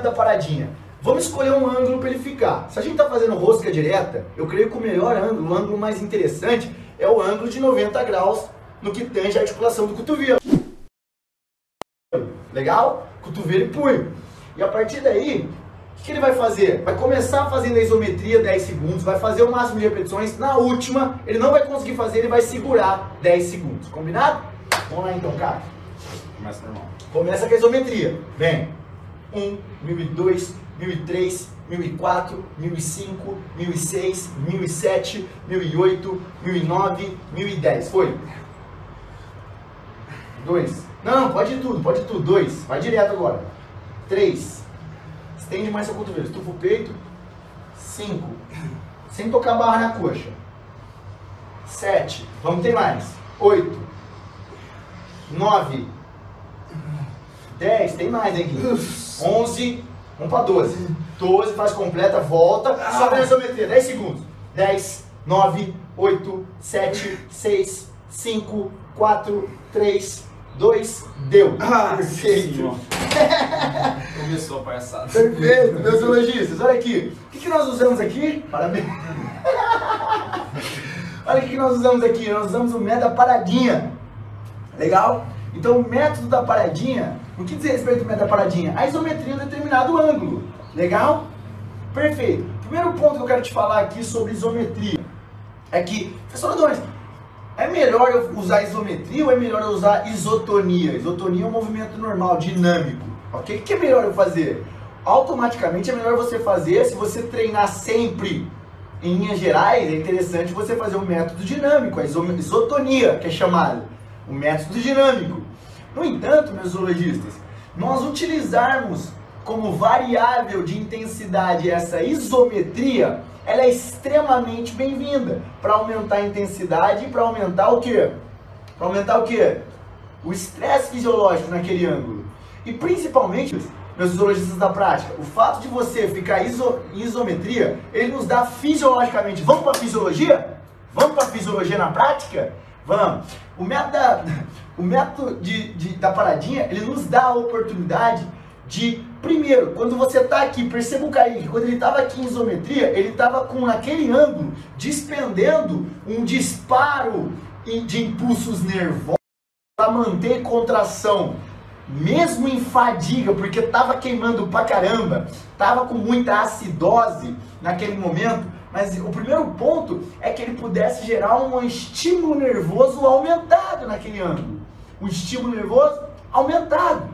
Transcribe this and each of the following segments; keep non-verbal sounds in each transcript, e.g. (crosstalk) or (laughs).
da paradinha. Vamos escolher um ângulo para ele ficar. Se a gente está fazendo rosca direta, eu creio que o melhor ângulo, o ângulo mais interessante, é o ângulo de 90 graus no que tange a articulação do cotovelo. Legal? Cotovelo e punho. E a partir daí, o que ele vai fazer? Vai começar fazendo a isometria 10 segundos, vai fazer o máximo de repetições. Na última, ele não vai conseguir fazer, ele vai segurar 10 segundos. Combinado? Vamos lá então, cara. Começa normal. Começa com a isometria. Vem. 1, 1002, 1003, 1004, 1005, 1006, 1007, 1008, 1009, 1010. Foi. 2. Não, pode tudo, pode tudo. 2. Vai direto agora. 3. Estende mais seu cotovelo. Estufa o peito. 5. Sem tocar a barra na coxa. 7. Vamos ter mais. 8. 9. 10. Tem mais, hein, Gui? 11. Vamos para 12. 12, faz completa, volta. Só na isometria. 10 segundos. 10, 9, 8, 7, 6, 5, 4, 3, 2, deu. Ah, Perfeito. (laughs) Começou a palhaçada. Perfeito, meus elogistas. Olha aqui. O que, que nós usamos aqui? Parabéns. (laughs) Olha o que, que nós usamos aqui. Nós usamos o método da paradinha. Legal? Então, o método da paradinha, o que diz respeito da paradinha? A isometria em um determinado ângulo. Legal? Perfeito. Primeiro ponto que eu quero te falar aqui sobre isometria é que, professor Adonis, é melhor eu usar isometria ou é melhor eu usar isotonia? Isotonia é um movimento normal, dinâmico. O que é melhor eu fazer? Automaticamente é melhor você fazer, se você treinar sempre em linhas gerais, é interessante você fazer um método dinâmico, a iso- isotonia, que é chamado. O método dinâmico. No entanto, meus zoologistas, nós utilizarmos como variável de intensidade essa isometria, ela é extremamente bem-vinda para aumentar a intensidade e para aumentar o quê? Para aumentar o quê? O estresse fisiológico naquele ângulo. E principalmente, meus fisiologistas da prática, o fato de você ficar iso, em isometria, ele nos dá fisiologicamente. Vamos para fisiologia? Vamos para fisiologia na prática? Vamos. O método, da, (laughs) o método de, de- da paradinha, ele nos dá a oportunidade de, primeiro, quando você está aqui, perceba o Kaique, quando ele estava aqui em isometria, ele estava com naquele ângulo, despendendo um disparo de impulsos nervosos para manter contração, mesmo em fadiga, porque estava queimando pra caramba, estava com muita acidose naquele momento, mas o primeiro ponto é que ele pudesse gerar um estímulo nervoso aumentado naquele ângulo. Um estímulo nervoso aumentado.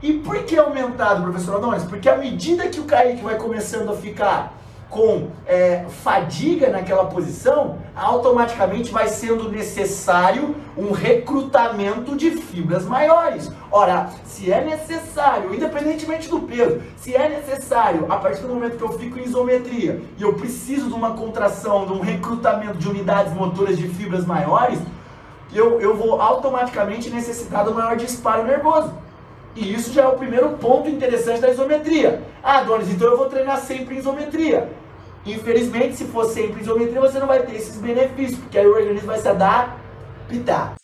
E por que aumentado, professor Adonis? Porque à medida que o Kaique vai começando a ficar com é, fadiga naquela posição, automaticamente vai sendo necessário um recrutamento de fibras maiores. Ora, se é necessário, independentemente do peso, se é necessário, a partir do momento que eu fico em isometria e eu preciso de uma contração, de um recrutamento de unidades motoras de fibras maiores, eu, eu vou automaticamente necessitar do maior disparo nervoso. E isso já é o primeiro ponto interessante da isometria. Ah, Donis, então eu vou treinar sempre em isometria. Infelizmente, se for sempre em isometria, você não vai ter esses benefícios, porque aí o organismo vai se adaptar.